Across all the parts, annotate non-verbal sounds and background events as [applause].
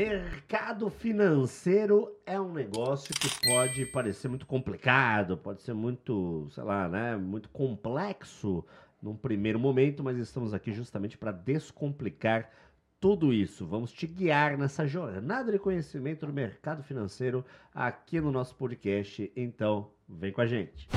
Mercado financeiro é um negócio que pode parecer muito complicado, pode ser muito, sei lá, né, muito complexo num primeiro momento, mas estamos aqui justamente para descomplicar tudo isso. Vamos te guiar nessa jornada de conhecimento do mercado financeiro aqui no nosso podcast. Então, vem com a gente.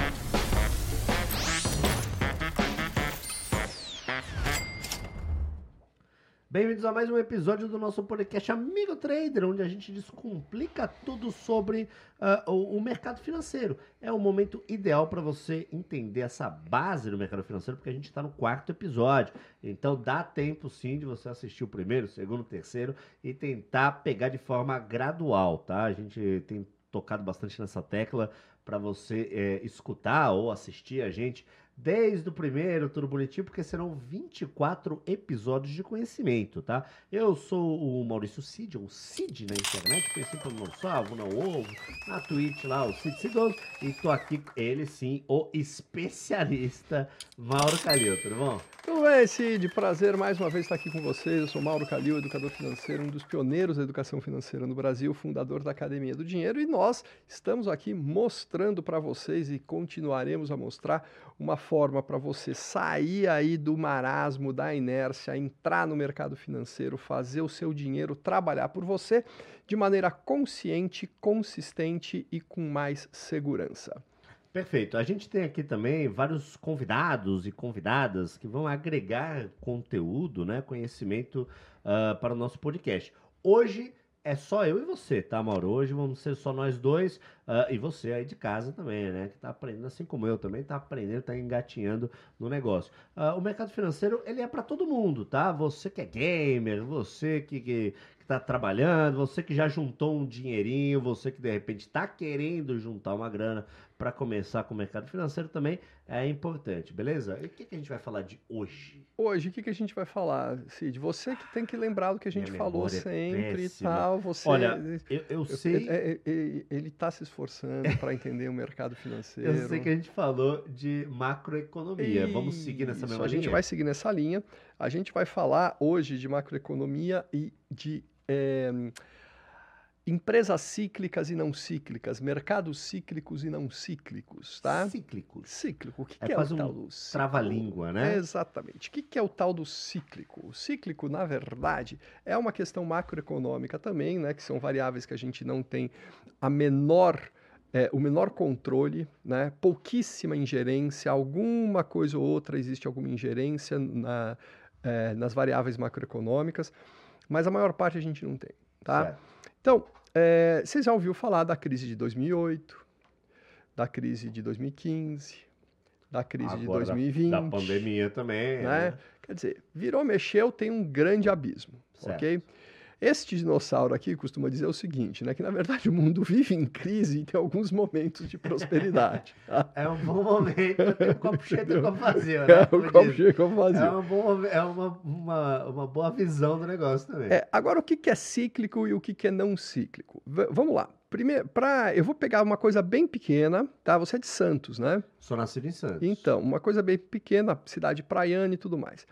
Bem-vindos a mais um episódio do nosso podcast Amigo Trader, onde a gente descomplica tudo sobre uh, o, o, mercado financeiro. É o momento ideal para você entender essa base do mercado financeiro, porque a gente está no quarto episódio. Então dá tempo sim de você assistir o primeiro, o segundo, o terceiro e tentar pegar de forma gradual, tá? A gente tem tocado bastante nessa tecla para você é, escutar ou assistir a gente desde o primeiro, tudo bonitinho, porque serão 24 episódios de conhecimento, tá? Eu sou o Maurício Cid, ou Cid na internet, conhecido pelo Salvo, Não Ovo, na Twitch lá, o Cid Cidoso, e tô aqui, ele sim, o especialista Mauro Calil, tudo bom? Tudo bem, Cid, prazer mais uma vez estar aqui com vocês, eu sou Mauro Calil, educador financeiro, um dos pioneiros da educação financeira no Brasil, fundador da Academia do Dinheiro, e nós estamos aqui mostrando para vocês e continuaremos a mostrar uma forma para você sair aí do marasmo, da inércia, entrar no mercado financeiro, fazer o seu dinheiro trabalhar por você de maneira consciente, consistente e com mais segurança. Perfeito. A gente tem aqui também vários convidados e convidadas que vão agregar conteúdo, né, conhecimento uh, para o nosso podcast. Hoje é só eu e você, tá, Mauro? Hoje vamos ser só nós dois uh, e você aí de casa também, né? Que tá aprendendo assim como eu também, tá aprendendo, tá engatinhando no negócio. Uh, o mercado financeiro, ele é para todo mundo, tá? Você que é gamer, você que, que, que tá trabalhando, você que já juntou um dinheirinho, você que de repente tá querendo juntar uma grana para começar com o mercado financeiro também é importante, beleza? E o que, que a gente vai falar de hoje? Hoje, o que, que a gente vai falar, Cid? Você que tem que lembrar do que a gente Minha falou é sempre é e tal. Você, Olha, eu, eu sei. Ele, ele, ele tá se esforçando para entender o mercado financeiro. Eu sei que a gente falou de macroeconomia. Isso, Vamos seguir nessa mesma linha? A gente vai seguir nessa linha. A gente vai falar hoje de macroeconomia e de. É, Empresas cíclicas e não cíclicas, mercados cíclicos e não cíclicos, tá? Cíclicos. Cíclico. O que, é, que é o tal um do cíclico? Trava-língua, né? exatamente. O que, que é o tal do cíclico? O cíclico, na verdade, é uma questão macroeconômica também, né? Que são variáveis que a gente não tem a menor. É, o menor controle, né? pouquíssima ingerência, alguma coisa ou outra existe alguma ingerência na, é, nas variáveis macroeconômicas, mas a maior parte a gente não tem. Tá? Certo. Então, é, você já ouviu falar da crise de 2008, da crise de 2015, da crise Agora, de 2020. Da, da pandemia também. Né? né? Quer dizer, virou, mexeu, tem um grande abismo, certo. ok? Este dinossauro aqui costuma dizer o seguinte, né? Que na verdade o mundo vive em crise e tem alguns momentos de prosperidade. [laughs] Tá? É um bom momento, tem um copo cheio de copo vazio, né? É, um copo cheio copo vazio. É, uma boa, é uma, uma, uma boa visão do negócio também. É, agora, o que é cíclico e o que é não cíclico? V vamos lá. Primeiro, pra, eu vou pegar uma coisa bem pequena, tá? Você é de Santos, né? Sou nascido em Santos. Então, uma coisa bem pequena, cidade praiana e tudo mais.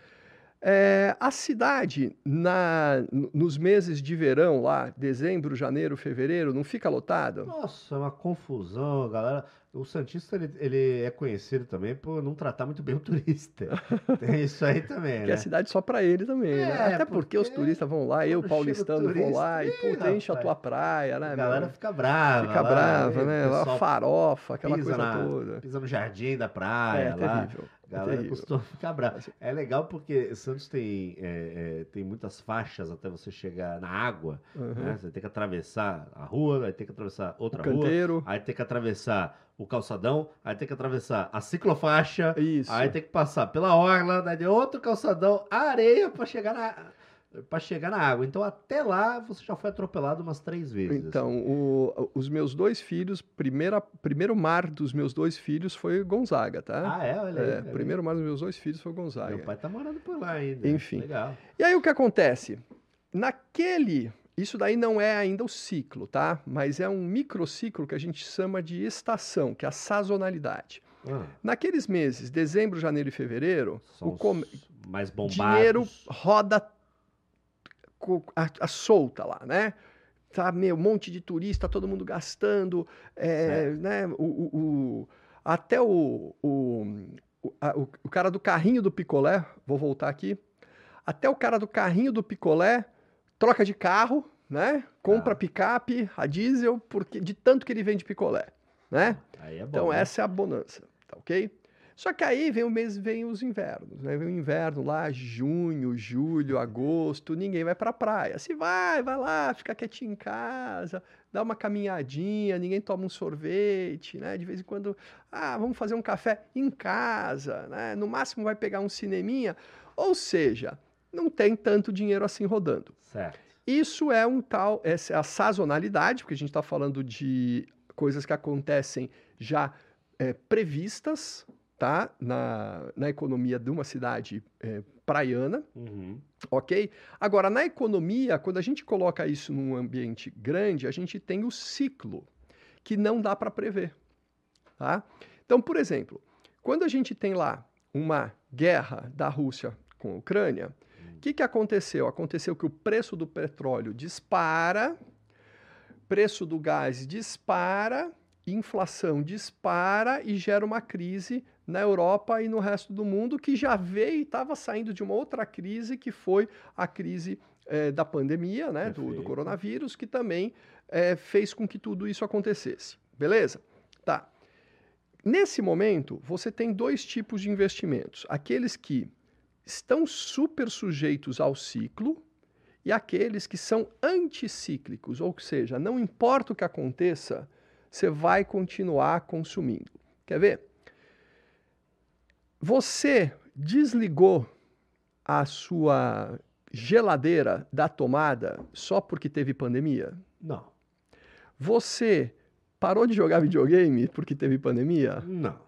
É, a cidade, na, nos meses de verão, lá, dezembro, janeiro, fevereiro, não fica lotada? Nossa, é uma confusão, galera. O Santista ele, ele, é conhecido também por não tratar muito bem o [laughs] turista. Tem isso aí também, né? Que é cidade só para ele também, né? é, né? Até porque, porque, os turistas vão lá, eu, paulistano, turista, vou lá e, puta, enche a tua praia, né? A galera meu? fica brava. Fica lá, brava, né? Lá farofa, aquela coisa na, toda. Pisa no jardim da praia, é, lá. Terrível. Galera costuma ficar brava. É legal porque Santos tem, é, é, tem muitas faixas até você chegar na água. Uhum. Né? Você tem que atravessar a rua, aí tem que atravessar outra o rua. Canteiro. Aí tem que atravessar o calçadão, aí tem que atravessar a ciclofaixa. Isso. Aí tem que passar pela orla, daí de outro calçadão, areia para chegar na para chegar na água. Então, até lá, você já foi atropelado umas três vezes. Então, assim. o, os meus dois filhos, primeira, primeiro mar dos meus dois filhos foi Gonzaga, tá? Ah, é? Olha aí. É, primeiro mar dos meus dois filhos foi Gonzaga. Meu pai tá morando por lá ainda. Enfim. Legal. E aí, o que acontece? Naquele... Isso daí não é ainda o ciclo, tá? Mas é um microciclo que a gente chama de estação, que é a sazonalidade. Ah. Naqueles meses, dezembro, janeiro e fevereiro, São o com... mais bombados. dinheiro roda a, a solta lá, né? Tá meio um monte de turista, todo mundo gastando, é, né? O, o- o- até o, o, o, a- o- o cara do carrinho do picolé, vou voltar aqui, até o cara do carrinho do picolé troca de carro, né? Compra Tá. picape, a diesel, porque de tanto que ele vende picolé, né? É bom. Então né? essa é a bonança, tá ok? Só que aí vem o mês, vem os invernos, né? Vem o inverno lá, junho, julho, agosto, ninguém vai pra praia. Se vai, vai lá, fica quietinho em casa, dá uma caminhadinha, ninguém toma um sorvete, né? De vez em quando, ah, vamos fazer um café em casa, né? No máximo vai pegar um cineminha, ou seja, não tem tanto dinheiro assim rodando. Certo. Isso é um tal, essa é a sazonalidade, porque a gente está falando de coisas que acontecem já é, previstas, tá? Na, na economia de uma cidade é, praiana, Uhum. ok? Agora, na economia, quando a gente coloca isso num ambiente grande, a gente tem o ciclo, que não dá para prever, tá? Então, por exemplo, quando a gente tem lá uma guerra da Rússia com a Ucrânia, o que, que aconteceu? Aconteceu que o preço do petróleo dispara, preço do gás dispara, inflação dispara e gera uma crise na Europa e no resto do mundo que já veio e estava saindo de uma outra crise que foi a crise eh, da pandemia, né, do, do coronavírus, que também eh, fez com que tudo isso acontecesse. Beleza? Tá. Nesse momento, você tem dois tipos de investimentos: aqueles que estão super sujeitos ao ciclo e aqueles que são anticíclicos, ou seja, não importa o que aconteça, você vai continuar consumindo. Quer ver? Você desligou a sua geladeira da tomada só porque teve pandemia? Não. Você parou de jogar videogame porque teve pandemia? Não.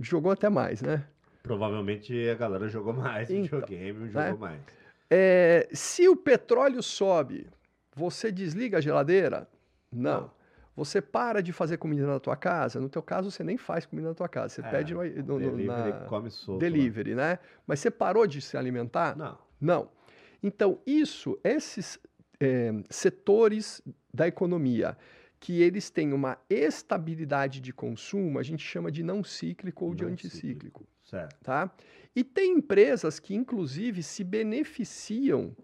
Jogou até mais, né? Provavelmente a galera jogou mais Então, videogame, jogou né? mais. É, se o petróleo sobe, você desliga a geladeira? Não. Você para de fazer comida na tua casa? No teu caso, você nem faz comida na tua casa. Você É, pede no, no, Delivery na come solto. delivery, né? Mas você parou de se alimentar? Não. Não. Então, isso, esses é, setores da economia que eles têm uma estabilidade de consumo, a gente chama de não cíclico ou de Não anticíclico Certo. tá? E tem empresas que, inclusive, se beneficiam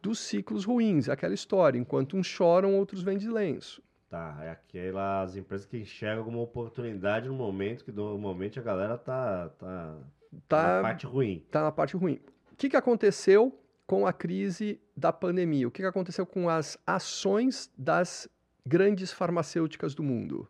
dos ciclos ruins, aquela história, enquanto uns choram, outros vendem lenço. Tá, é aquelas empresas que enxergam como oportunidade no momento que normalmente a galera tá, tá, na Tá, parte ruim. tá na parte ruim. O que, que aconteceu com a crise da pandemia? O que, que aconteceu com as ações das grandes farmacêuticas do mundo?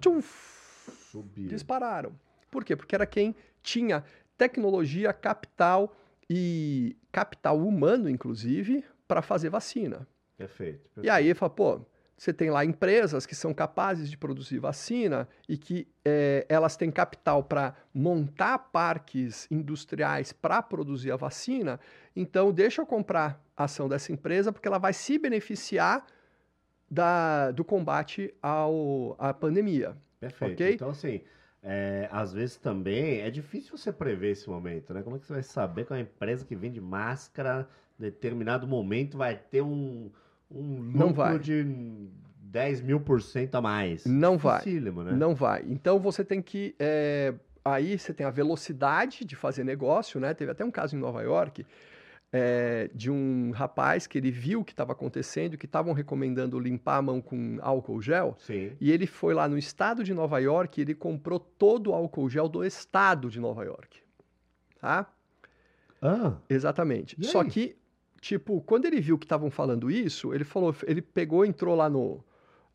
Tchum, Subiu. dispararam. Por quê? Porque era quem tinha tecnologia, capital e capital humano, inclusive, para fazer vacina. Perfeito. E aí ele fala, pô, você tem lá empresas que são capazes de produzir vacina e que eh, elas têm capital para montar parques industriais para produzir a vacina, então deixa eu comprar a ação dessa empresa porque ela vai se beneficiar da, do combate ao, à pandemia. Perfeito. ok? Então, assim, é, às vezes também é difícil você prever esse momento, né? Como é que você vai saber que uma empresa que vende máscara, em determinado momento, vai ter um, um Não lucro vai. de 10 mil por cento a mais? Não vai. Né? Não vai. Então você tem que. eh, aí você tem a velocidade de fazer negócio, né? Teve até um caso em Nova York eh, de um rapaz que ele viu o que estava acontecendo, que estavam recomendando limpar a mão com álcool gel. Sim. E ele foi lá no estado de Nova York e ele comprou todo o álcool gel do estado de Nova York. Tá? Ah, Exatamente. Só que, tipo, quando ele viu que estavam falando isso, ele falou, ele pegou, entrou lá no,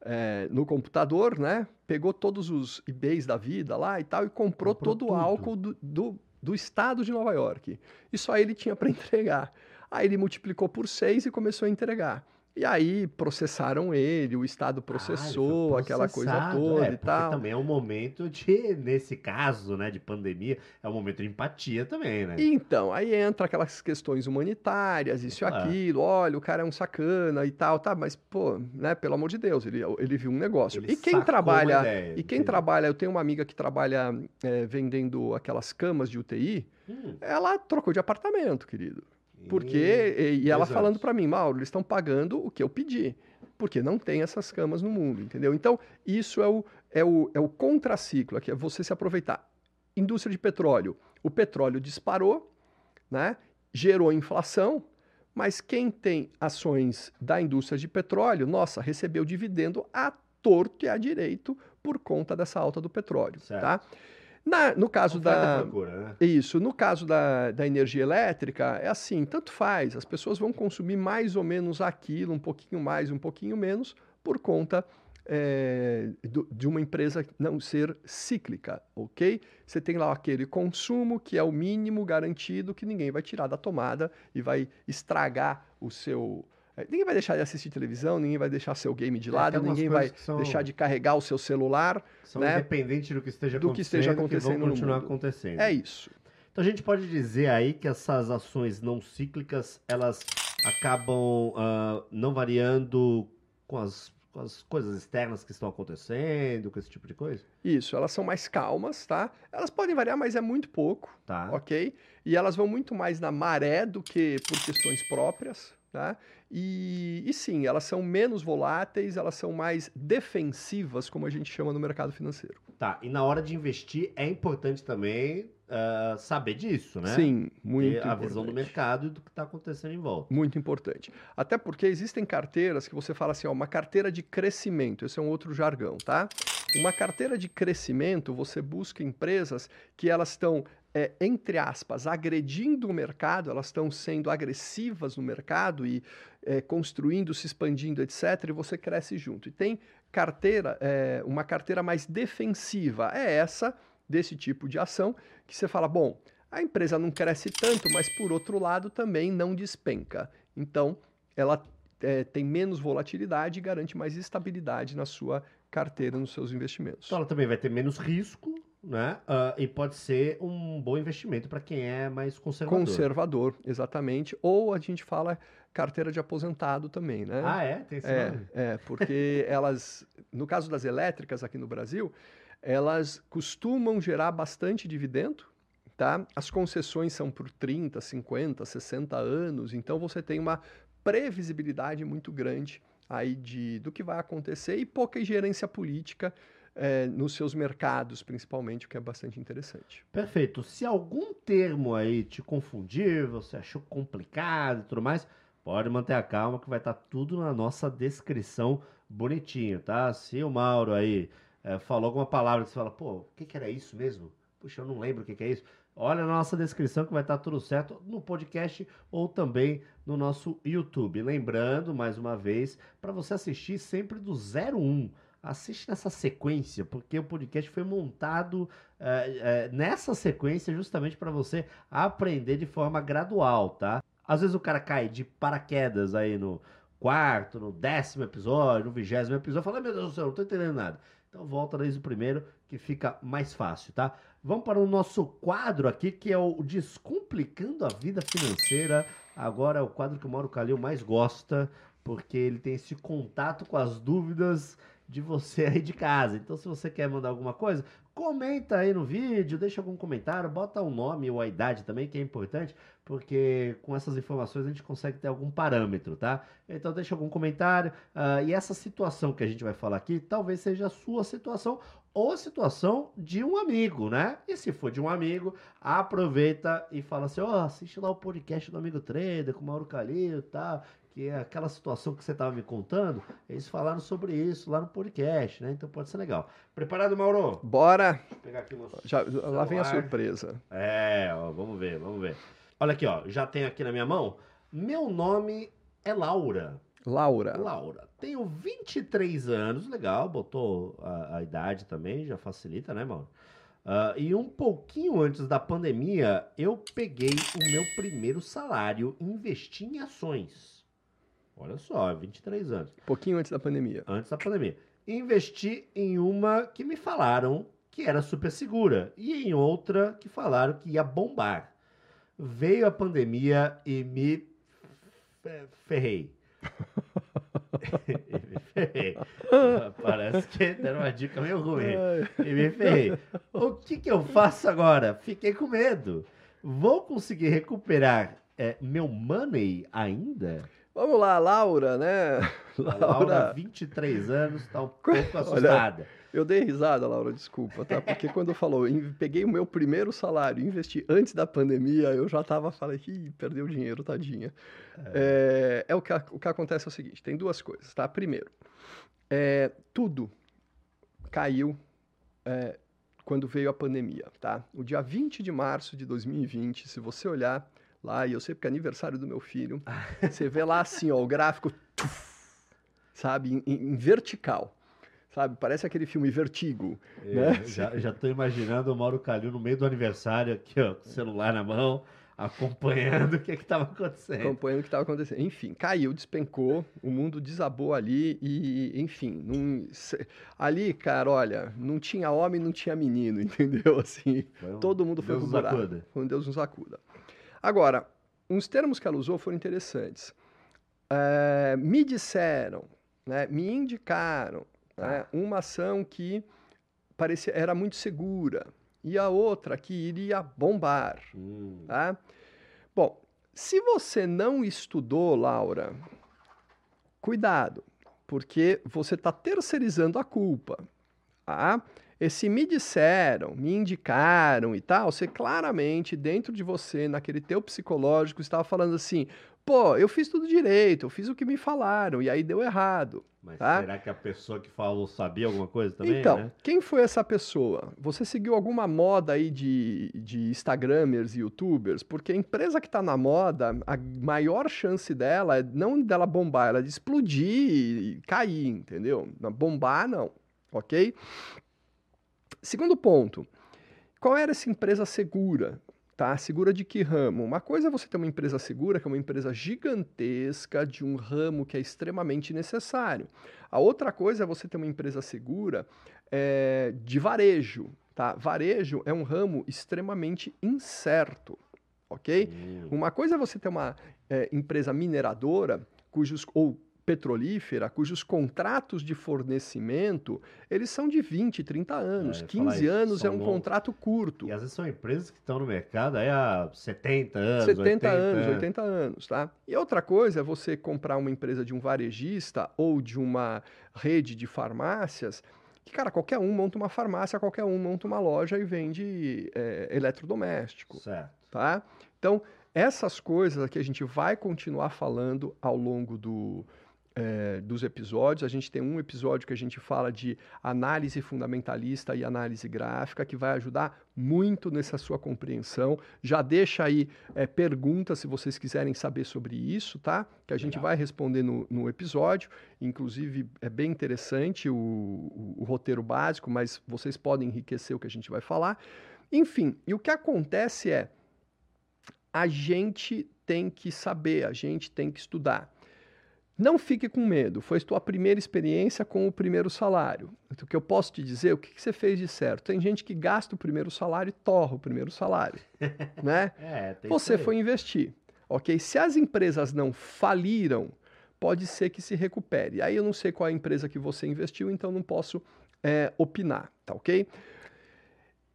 é, no computador, né? Pegou todos os eBays da vida lá e tal, e comprou, Comprou todo tudo. o álcool do, do, do estado de Nova York. E só ele tinha para [laughs] entregar. Aí ele multiplicou por seis e começou a entregar. E aí processaram ele, o Estado processou, Ah, ele foi aquela coisa toda é, e tal. também é um momento de, nesse caso, né, de pandemia, é um momento de empatia também, né? Então, aí entra aquelas questões humanitárias, isso e Claro. aquilo, olha, o cara é um sacana e tal, tá, mas, pô, né, pelo amor de Deus, ele, ele viu um negócio. Ele e quem trabalha, ideia, e quem trabalha, eu tenho uma amiga que trabalha é, vendendo aquelas camas de UTI, Hum, ela trocou de apartamento, querido. Porque, e, e ela Exato. falando para mim, Mauro, eles estão pagando o que eu pedi, porque não tem essas camas no mundo, entendeu? Então, isso é o, é o, é o contraciclo, que é você se aproveitar. Indústria de petróleo, o petróleo disparou, né? gerou inflação, mas quem tem ações da indústria de petróleo, nossa, recebeu dividendo a torto e a direito por conta dessa alta do petróleo, Certo. tá? Na- no caso Oferta da... procura, né? Isso. No caso da, da energia elétrica, é assim, tanto faz. As pessoas vão consumir mais ou menos aquilo, um pouquinho mais, um pouquinho menos, por conta é, do- de uma empresa não ser cíclica, ok? Você tem lá aquele consumo que é o mínimo garantido que ninguém vai tirar da tomada e vai estragar o seu. É, Ninguém vai deixar de assistir televisão, ninguém vai deixar seu game de É, lado, ninguém vai que são- deixar de carregar o seu celular. São né? independentes do que esteja Do que acontecendo, esteja que acontecendo vão no continuar mundo. acontecendo. É isso. Então a gente pode dizer aí que essas ações não cíclicas, elas acabam ah, não variando com as, com as coisas externas que estão acontecendo, com esse tipo de coisa? Isso, elas são mais calmas, tá? Elas podem variar, mas é muito pouco, Tá. ok? E elas vão muito mais na maré do que por questões próprias, tá? E, e sim, elas são menos voláteis, elas são mais defensivas, como a gente chama no mercado financeiro. Tá. E na hora de investir é importante também ah, saber disso, né? Sim, muito Ter a importante. visão do mercado e do que está acontecendo em volta. Muito importante. Até porque existem carteiras que você fala assim, ó, uma carteira de crescimento, esse é um outro jargão, tá? Uma carteira de crescimento, você busca empresas que elas estão, é, entre aspas, agredindo o mercado, elas estão sendo agressivas no mercado e é, construindo, se expandindo, etc., e você cresce junto. E tem carteira, é, uma carteira mais defensiva, é essa, desse tipo de ação, que você fala, bom, a empresa não cresce tanto, mas por outro lado também não despenca. Então, ela é, tem menos volatilidade e garante mais estabilidade na sua carteira, nos seus investimentos. Então ela também vai ter menos risco, né? Ah, e pode ser um bom investimento para quem é mais conservador. Conservador, exatamente. Ou a gente fala carteira de aposentado também, né? Ah, é? Tem esse É, nome? é, porque [laughs] elas, no caso das elétricas aqui no Brasil, elas costumam gerar bastante dividendo, tá? As concessões são por 30, 50, 60 anos, então você tem uma previsibilidade muito grande aí de, do que vai acontecer e pouca ingerência política eh, nos seus mercados, principalmente, o que é bastante interessante. Perfeito. Se algum termo aí te confundir, você achou complicado e tudo mais, pode manter a calma que vai estar tudo na nossa descrição bonitinho, tá? Se o Mauro aí eh, falou alguma palavra que você fala, pô, o que, que era isso mesmo? Puxa, eu não lembro o que, que é isso. Olha na nossa descrição que vai estar tudo certo no podcast ou também no nosso YouTube. Lembrando, mais uma vez, para você assistir sempre do 01. Assiste nessa sequência, porque o podcast foi montado é, é, nessa sequência justamente para você aprender de forma gradual, tá? Às vezes o cara cai de paraquedas aí no quarto, no décimo episódio, no vigésimo episódio, fala, "Ai, meu Deus do céu, não tô entendendo nada. Então volta desde o primeiro que fica mais fácil, tá? Vamos para o nosso quadro aqui, que é o Descomplicando a Vida Financeira. Agora é o quadro que o Mauro Calil mais gosta, porque ele tem esse contato com as dúvidas de você [laughs] aí de casa. Então, se você quer mandar alguma coisa, comenta aí no vídeo, deixa algum comentário, bota o nome ou a idade também, que é importante, porque com essas informações a gente consegue ter algum parâmetro, tá? Então, deixa algum comentário. ah, e essa situação que a gente vai falar aqui, talvez seja a sua situação ou a situação de um amigo, né? E se for de um amigo, aproveita e fala assim: ó, assiste lá o podcast do Amigo Trader com o Mauro Calil e tal que é aquela situação que você estava me contando, eles falaram sobre isso lá no podcast, né? Então pode ser legal. Preparado, Mauro? Bora! Deixa eu pegar aqui. Já, lá vem a surpresa. É, ó, vamos ver, vamos ver. Olha aqui, ó, já tenho aqui na minha mão. Meu nome é Laura. Laura, Laura, tenho 23 anos, legal, botou a, a idade também, já facilita, né, Mauro? Ah, e um pouquinho antes da pandemia, eu peguei o meu primeiro salário e investi em ações. Olha só, 23 anos. pouquinho antes da pandemia. antes da pandemia. Investi em uma que me falaram que era super segura e em outra que falaram que ia bombar. Veio a pandemia e me fe- ferrei. [laughs] E me ferrei. [laughs] Parece que deram uma dica meio ruim. E me ferrei. O que, que eu faço agora? Fiquei com medo. Vou conseguir recuperar é meu money ainda? Vamos lá, Laura, né? A Laura, 23 anos, tá um pouco assustada. Eu dei risada, Laura, desculpa, tá? Porque quando falou, in- peguei o meu primeiro salário, investi antes da pandemia, eu já tava, falei, ih, perdeu dinheiro, tadinha. É, é o, que, o que acontece é o seguinte, tem duas coisas, tá? Primeiro, é, tudo caiu é, quando veio a pandemia, tá? O dia 20 de março de 2020, se você olhar lá, e eu sei porque é aniversário do meu filho, [laughs] você vê lá assim, ó, o gráfico, sabe, em- em- vertical. Sabe? Parece aquele filme Vertigo. É, né? já, já tô imaginando o Mauro Calil no meio do aniversário aqui, ó, com o celular na mão, acompanhando [laughs] o que que tava acontecendo. acompanhando o que estava acontecendo. Enfim, caiu, despencou, o mundo desabou ali e, enfim, se- ali, cara, olha, não tinha homem, não tinha menino, [laughs] entendeu? Assim, um todo mundo foi Deus pro buraco. um Deus nos acuda. Agora, uns termos que ela usou foram interessantes. É, me disseram, né, me indicaram né, uma ação que parecia era muito segura e a outra que iria bombar. Hum, Tá? Bom, se você não estudou, Laura, cuidado, porque você está terceirizando a culpa. Tá? Esse me disseram, me indicaram e tal, você claramente, dentro de você, naquele teu psicológico, estava falando assim, pô, eu fiz tudo direito, eu fiz o que me falaram, e aí deu errado. mas tá? será que a pessoa que falou sabia alguma coisa também, então, né? quem foi essa pessoa? Você seguiu alguma moda aí de, de Instagramers e YouTubers? Porque a empresa que está na moda, a maior chance dela é não dela bombar, ela é de explodir e cair, entendeu? Bombar, não, ok? Segundo ponto, qual era essa empresa segura? Tá? Segura de que ramo? Uma coisa é você ter uma empresa segura, que é uma empresa gigantesca de um ramo que é extremamente necessário. A outra coisa é você ter uma empresa segura é, de varejo. Tá? Varejo é um ramo extremamente incerto, ok? Hum, Uma coisa é você ter uma é, empresa mineradora cujos ou petrolífera, cujos contratos de fornecimento, eles são de 20, 30 anos. É, eu ia falar 15 isso, anos é um longos. contrato curto. E às vezes são empresas que estão no mercado aí há 70 anos, 70 80 anos, 80 anos, tá? E outra coisa é você comprar uma empresa de um varejista ou de uma rede de farmácias, que, cara, qualquer um monta uma farmácia, qualquer um monta uma loja e vende é, eletrodoméstico, Certo. tá? Então, essas coisas aqui a gente vai continuar falando ao longo do, é, dos episódios. A gente tem um episódio que a gente fala de análise fundamentalista e análise gráfica, que vai ajudar muito nessa sua compreensão. Já deixa aí é, perguntas se vocês quiserem saber sobre isso, tá? Que a gente Legal. vai responder no, no episódio. Inclusive, é bem interessante o, o- o roteiro básico, mas vocês podem enriquecer o que a gente vai falar. Enfim, e o que acontece é a gente tem que saber, a gente tem que estudar. Não fique com medo, foi tua primeira experiência com o primeiro salário. O que eu posso te dizer, o que, que você fez de certo? Tem gente que gasta o primeiro salário e torra o primeiro salário, [laughs] né? É, Você foi investir, ok? Se as empresas não faliram, pode ser que se recupere. Aí eu não sei qual é a empresa que você investiu, então não posso é, opinar, tá ok?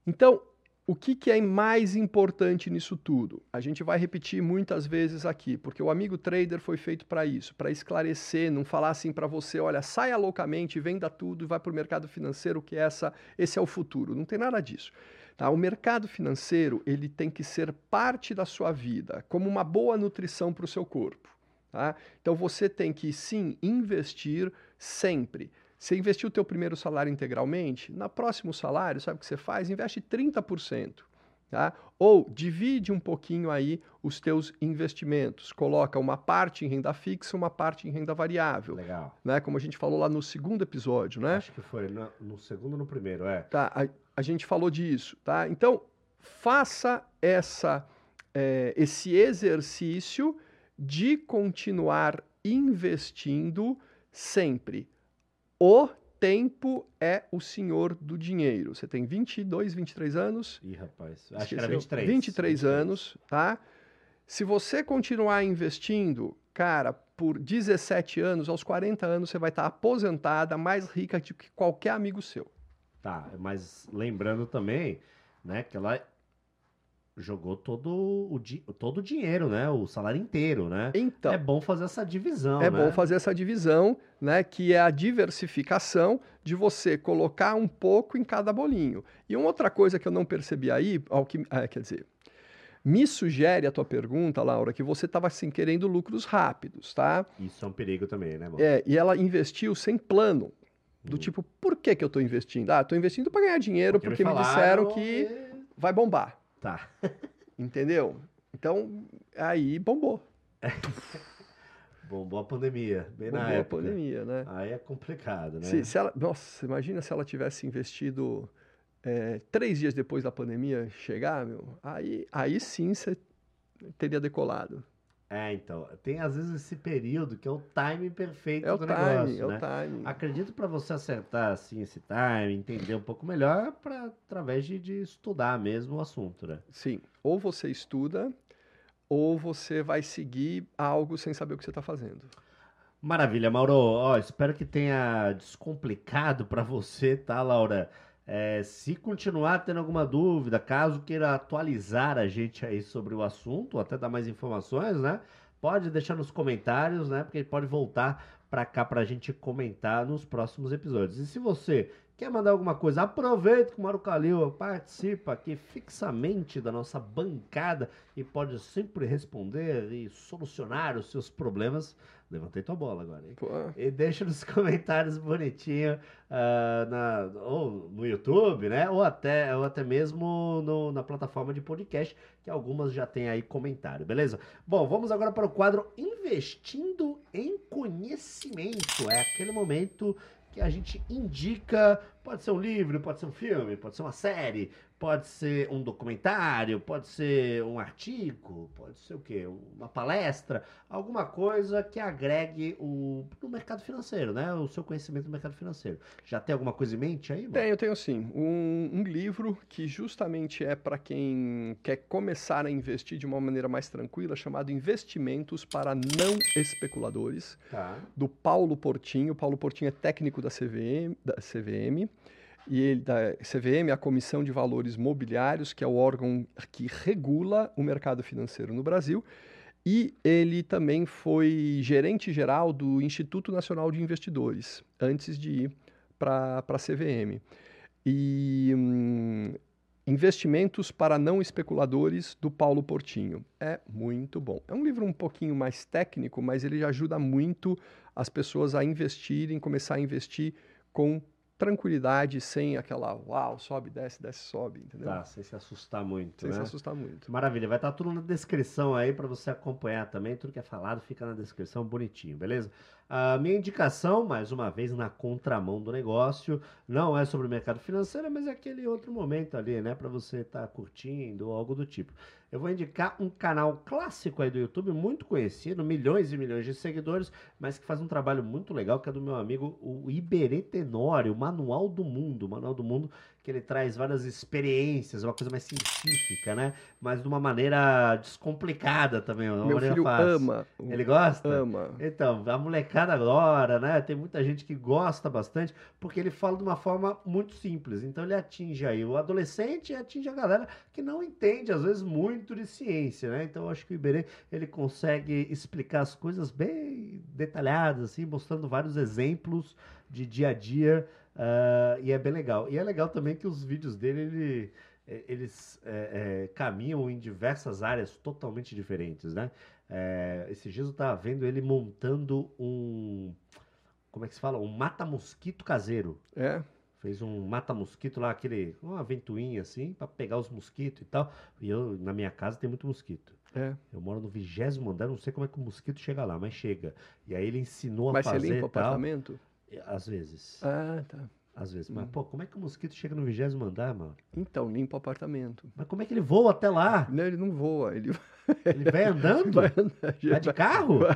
Então, o que, que é mais importante nisso tudo? A gente vai repetir muitas vezes aqui, porque o amigo trader foi feito para isso, para esclarecer, não falar assim para você, olha, saia loucamente, venda tudo e vai para o mercado financeiro, que essa, esse é o futuro. Não tem nada disso. Tá? O mercado financeiro ele tem que ser parte da sua vida, como uma boa nutrição para o seu corpo. Tá? Então você tem que sim investir sempre. Você investiu o teu primeiro salário integralmente, na próximo salário, sabe o que você faz? Investe 30%. Tá? Ou divide um pouquinho aí os teus investimentos. Coloca uma parte em renda fixa, uma parte em renda variável. Legal. Né? Como a gente falou lá no segundo episódio, né? Acho que foi no, no segundo ou no primeiro, é. Tá, a, a gente falou disso, tá? Então, faça essa, eh, esse exercício de continuar investindo sempre. O tempo é o senhor do dinheiro. Você tem 22, 23 anos? Ih, rapaz. Acho que era Esqueceu? 23. 23 anos, tá? Se você continuar investindo, cara, por 17 anos, aos 40 anos, você vai estar aposentada, mais rica do que qualquer amigo seu. Tá, mas lembrando também, né, que ela jogou todo o, di- todo o dinheiro, né? O salário inteiro, né? Então, é bom fazer essa divisão, É né? bom fazer essa divisão, né, que é a diversificação de você colocar um pouco em cada bolinho. E uma outra coisa que eu não percebi aí, ao que, ah, quer dizer, me sugere a tua pergunta, Laura, que você estava assim querendo lucros rápidos, tá? Isso é um perigo também, né, bom? É, e ela investiu sem plano. Do Hum. tipo, por que, que eu estou investindo? Ah, estou investindo para ganhar dinheiro porque, me me, falaram disseram que vai bombar, Tá. [laughs] entendeu? Então, aí bombou. [laughs] Bombou a pandemia, bem na Bombou a época. pandemia, né? Aí é complicado, né? Se, se ela, nossa, imagina se ela tivesse investido é, três dias depois da pandemia chegar, meu, aí, aí sim você teria decolado. É, então, tem às vezes esse período que é o timing perfeito É o do timing, negócio, é o né? timing. Acredito para você acertar assim esse timing, entender um pouco melhor, para através de, de estudar mesmo o assunto, né? Sim, ou você estuda, ou você vai seguir algo sem saber o que você está fazendo. Maravilha, Mauro. Ó, espero que tenha descomplicado para você, tá, Laura? É, se continuar tendo alguma dúvida, caso queira atualizar a gente aí sobre o assunto, até dar mais informações, né? Pode deixar nos comentários, né? Porque ele pode voltar para cá para a gente comentar nos próximos episódios. E se você quer mandar alguma coisa, aproveita que o Mauro Calil participa aqui fixamente da nossa bancada e pode sempre responder e solucionar os seus problemas. Levantei tua bola agora, hein? Pô, E deixa nos [laughs] comentários bonitinho ah, na, ou no YouTube, né? Ou até, ou até mesmo no- na plataforma de podcast, que algumas já tem aí comentário, beleza? Bom, vamos agora para o quadro Investindo em Conhecimento. É aquele momento que a gente indica, pode ser um livro, pode ser um filme, pode ser uma série, pode ser um documentário, pode ser um artigo, pode ser o quê? Uma palestra, alguma coisa que agregue o no mercado financeiro, né? O seu conhecimento do mercado financeiro. Já tem alguma coisa em mente aí, mano? Tenho, tenho sim. Um, um livro que justamente é para quem quer começar a investir de uma maneira mais tranquila, chamado Investimentos para Não Especuladores, Tá. do Paulo Portinho. Paulo Portinho é técnico da CVM, da CVM e ele da CVM, a Comissão de Valores Mobiliários, que é o órgão que regula o mercado financeiro no Brasil. E ele também foi gerente geral do Instituto Nacional de Investidores, antes de ir para a CVM. E hum, Investimentos para Não Especuladores, do Paulo Portinho. É muito bom. É um livro um pouquinho mais técnico, mas ele ajuda muito as pessoas a investirem, começar a investir com tranquilidade, sem aquela uau, sobe, desce, desce, sobe, entendeu? Tá, sem se assustar muito, Sem né? se assustar muito. Maravilha, vai estar tudo na descrição aí para você acompanhar também. Tudo que é falado fica na descrição bonitinho, beleza? A minha indicação, mais uma vez, na contramão do negócio, não é sobre o mercado financeiro, mas é aquele outro momento ali, né, para você estar curtindo ou algo do tipo. Eu vou indicar um canal clássico aí do YouTube, muito conhecido, milhões e milhões de seguidores, mas que faz um trabalho muito legal, que é do meu amigo o Iberê Tenório, Manual do Mundo, Manual do Mundo, que ele traz várias experiências, uma coisa mais científica, né? Mas de uma maneira descomplicada também, uma Meu maneira filho fácil. ama. Ele gosta? Ama. Então, a molecada agora, né? Tem muita gente que gosta bastante, porque ele fala de uma forma muito simples. Então ele atinge aí o adolescente e atinge a galera que não entende, às vezes, muito de ciência, né? Então eu acho que o Iberê, ele consegue explicar as coisas bem detalhadas, assim, mostrando vários exemplos de dia a dia, ah, e é bem legal. E é legal também que os vídeos dele, ele- eh, eles eh, eh, caminham em diversas áreas totalmente diferentes, né? É, esses dias eu tava vendo ele montando um. Como é que se fala? Um mata-mosquito caseiro. É, Fez um mata-mosquito lá, aquele. Uma ventoinha assim, pra pegar os mosquitos e tal. E eu, na minha casa, tem muito mosquito. é. Eu moro no vigésimo andar, não sei como é que o mosquito chega lá, mas chega. E aí ele ensinou a Mas você fazer limpa o e tal. E, Às vezes. Ah, tá. Às vezes. Mas, Hum. pô, como é que o mosquito chega no vigésimo andar, mano? Então, limpa o apartamento. Mas como é que ele voa até lá? Não, ele não voa, ele [laughs] Ele vai andando? vai andar. Vai de carro? [laughs]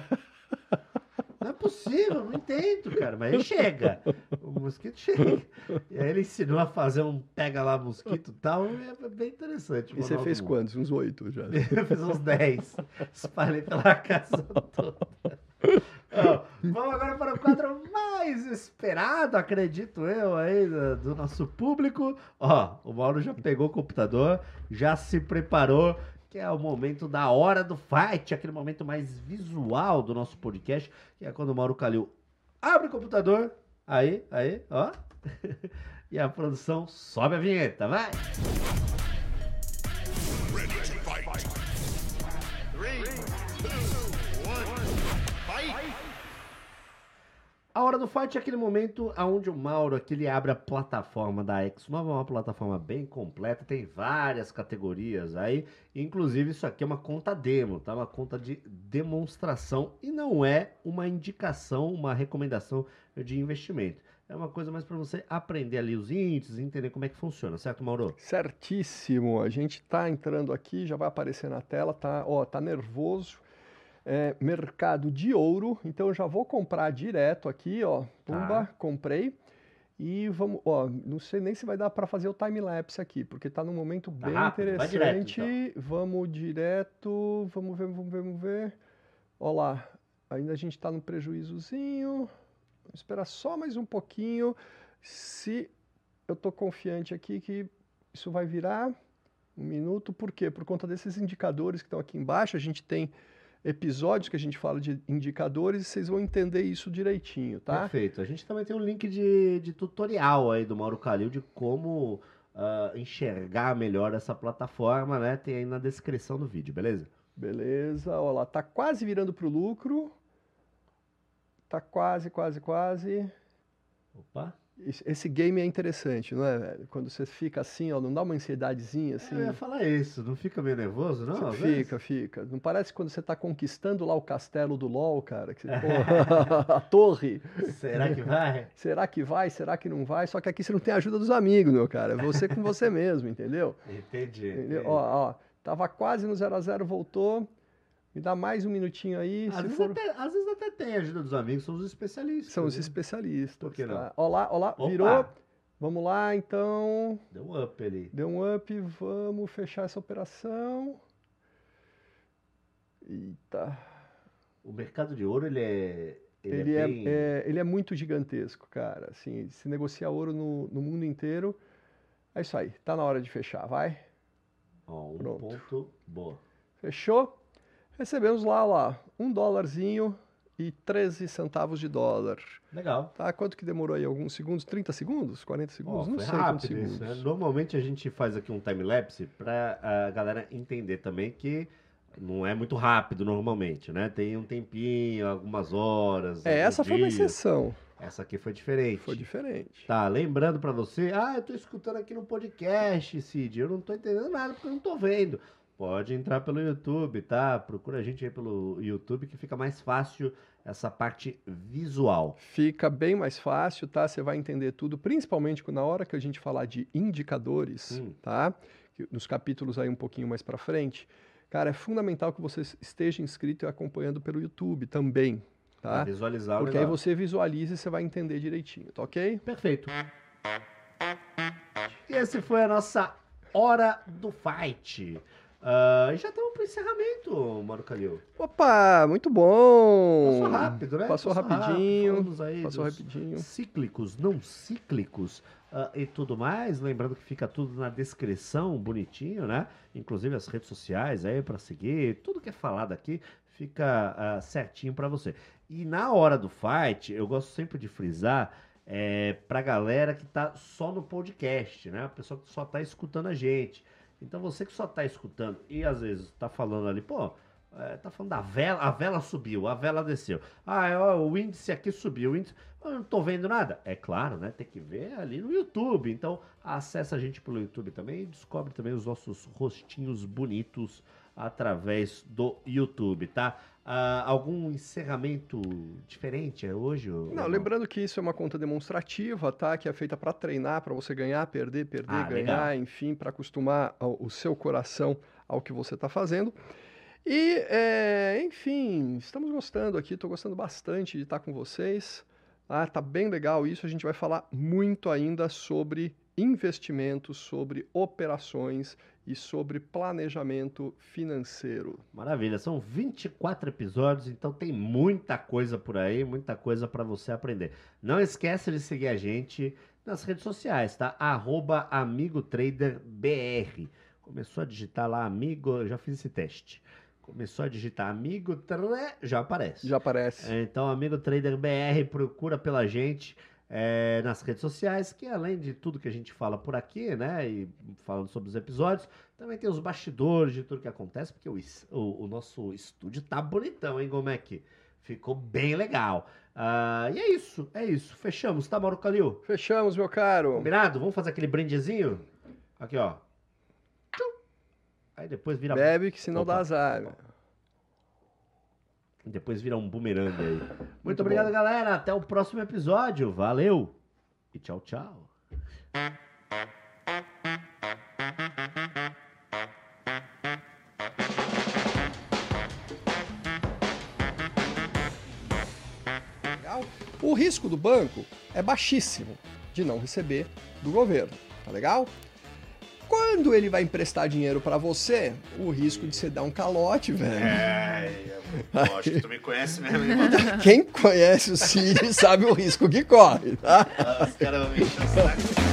Não é possível, não entendo, cara. Mas ele chega. O mosquito chega. E aí ele ensinou a fazer um pega lá mosquito e tal. E é bem interessante. E você fez quantos? Uns oito já. [laughs] Eu fiz uns 10. Espalhei pela casa toda. Vamos agora para o quadro mais esperado, acredito eu, aí, do, do nosso público. Ó, o Mauro já pegou o computador, já se preparou, que é o momento da hora do fight, aquele momento mais visual do nosso podcast, que é quando o Mauro Calil abre o computador, aí, aí, ó, [laughs] e a produção sobe a vinheta, vai! A hora do fight é aquele momento onde o Mauro aqui ele abre a plataforma da X9, é uma plataforma bem completa, tem várias categorias aí, inclusive isso aqui é uma conta demo, tá? Uma conta de demonstração e não é uma indicação, uma recomendação de investimento. É uma coisa mais para você aprender ali os índices, entender como é que funciona, certo, Mauro? Certíssimo. A gente tá entrando aqui, já vai aparecer na tela, tá, ó, tá nervoso. É, mercado de ouro, então eu já vou comprar direto aqui, ó. Pumba, Tá. comprei. E vamos, ó, não sei nem se vai dar para fazer o time lapse aqui, porque tá num momento Tá bem vai direto, interessante. Vamos direto, vamos ver, vamos ver, vamos ver. Ó lá, ainda a gente tá no prejuízozinho. Vamos esperar só mais um pouquinho. Se eu tô confiante aqui que isso vai virar um minuto, por quê? Por conta desses indicadores que estão aqui embaixo, a gente tem episódios que a gente fala de indicadores e vocês vão entender isso direitinho, tá? Perfeito. A gente também tem um link de, de tutorial aí do Mauro Calil de como ah, enxergar melhor essa plataforma, né? Tem aí na descrição do vídeo, beleza? Beleza, ó lá, tá quase virando pro lucro. Tá quase, quase, quase. Opa. Esse- game é interessante, não é, velho? Quando você fica assim, ó, não dá uma ansiedadezinha assim? Eu ia falar isso, não fica meio nervoso, não? Fica, fica. Não parece quando você tá conquistando lá o castelo do LoL, cara? Que você, [laughs] pô, a torre. Será que vai? Será que vai? Será que não vai? Só que aqui você não tem a ajuda dos amigos, meu cara. É você com você mesmo, entendeu? Entendi. Entendeu? entendi. Ó, ó, tava quase no 0 a 0 voltou. Me dá mais um minutinho aí. às, vezes for- até, às vezes até tem a ajuda dos amigos, são os especialistas. São os né? especialistas. Por que não? tá? Ó lá, ó lá, Opa! virou. Vamos lá, então. Deu um up ali. Deu um up, vamos fechar essa operação. Eita. O mercado de ouro, ele é. Ele, Ele é, é, bem... é- ele é muito gigantesco, cara. Assim, se negocia ouro no, no mundo inteiro. É isso aí, tá na hora de fechar, vai. Ó, um Pronto. ponto. Boa. Fechou? Recebemos lá, lá, um dólarzinho e 13 centavos de dólar. Legal. Tá? Quanto que demorou aí? Alguns segundos? 30 segundos? 40 Ó, segundos? foi Não sei rápido isso, segundos. né? Normalmente a gente faz aqui um time-lapse pra a galera entender também que não é muito rápido normalmente, né? Tem um tempinho, algumas horas. É, essa foi uma exceção. Essa aqui foi diferente. Foi diferente. Tá, lembrando pra você, ah, eu tô escutando aqui no podcast, Cid, eu não tô entendendo nada porque eu não tô vendo. Pode entrar pelo YouTube, tá? Procura a gente aí pelo YouTube que fica mais fácil essa parte visual. Fica bem mais fácil, tá? Você vai entender tudo, principalmente na hora que a gente falar de indicadores, Hum. tá? Nos capítulos aí um pouquinho mais pra frente. Cara, é fundamental que você esteja inscrito e acompanhando pelo YouTube também, Pra tá? visualizar o Porque aí você visualiza e você vai entender direitinho, tá ok? Perfeito. E esse foi a nossa hora do fight. E já estamos pro encerramento, Mauro Calil. Opa, muito bom! Passou rápido, né? Passou rapidinho, Falamos aí Passou rapidinho. cíclicos, não cíclicos ah, e tudo mais. Lembrando que fica tudo na descrição, bonitinho, né? Inclusive as redes sociais aí para seguir. Tudo que é falado aqui fica ah, certinho para você. E na hora do fight, eu gosto sempre de frisar é, pra galera que tá só no podcast, né? A pessoa que só tá escutando a gente. Então você que só tá escutando e às vezes tá falando ali, pô, é, tá falando da vela, a vela subiu, a vela desceu. Ah, ó, o índice aqui subiu, o índice. Eu não tô vendo nada. É claro, né? Tem que ver ali no YouTube. Então, acessa a gente pelo YouTube também e descobre também os nossos rostinhos bonitos através do YouTube, tá? Ah, algum encerramento diferente hoje? Não, ou lembrando que isso é uma conta demonstrativa, tá? Que é feita para treinar, para você ganhar, perder, perder, Ah, ganhar, legal. enfim, para acostumar o seu coração ao que você está fazendo. E, é, enfim, estamos gostando aqui, estou gostando bastante de estar com vocês. Ah, tá bem legal isso. A gente vai falar muito ainda sobre investimentos, sobre operações e sobre planejamento financeiro. Maravilha, são 24 episódios, então tem muita coisa por aí, muita coisa para você aprender. Não esquece de seguir a gente nas redes sociais, tá? Arroba AmigoTraderBR. Começou a digitar lá amigo, eu já fiz esse teste. Começou a digitar amigo, já aparece. Já aparece. Então, amigo Trader BR, procura pela gente é, nas redes sociais, que além de tudo que a gente fala por aqui, né, e falando sobre os episódios, também tem os bastidores de tudo que acontece, porque o, o- o nosso estúdio tá bonitão, hein, Gomec? Ficou bem legal. Ah, e é isso, é isso. Fechamos, tá, Mauro Calil? Fechamos, meu caro. Combinado? Vamos fazer aquele brindezinho? Aqui, ó. Aí depois vira, Bebe que senão Opa. dá azar. Depois vira um bumerangue aí. Muito, Muito obrigado, bom. galera. Até o próximo episódio. Valeu e tchau, tchau. Legal? O risco do banco é baixíssimo de não receber do governo, tá legal? Quando ele vai emprestar dinheiro pra você, o risco de você dar um calote, velho. É, acho que tu me conhece mesmo, hein? Quem conhece o Siri sabe o risco que corre, tá? Os caras vão me encher o saco.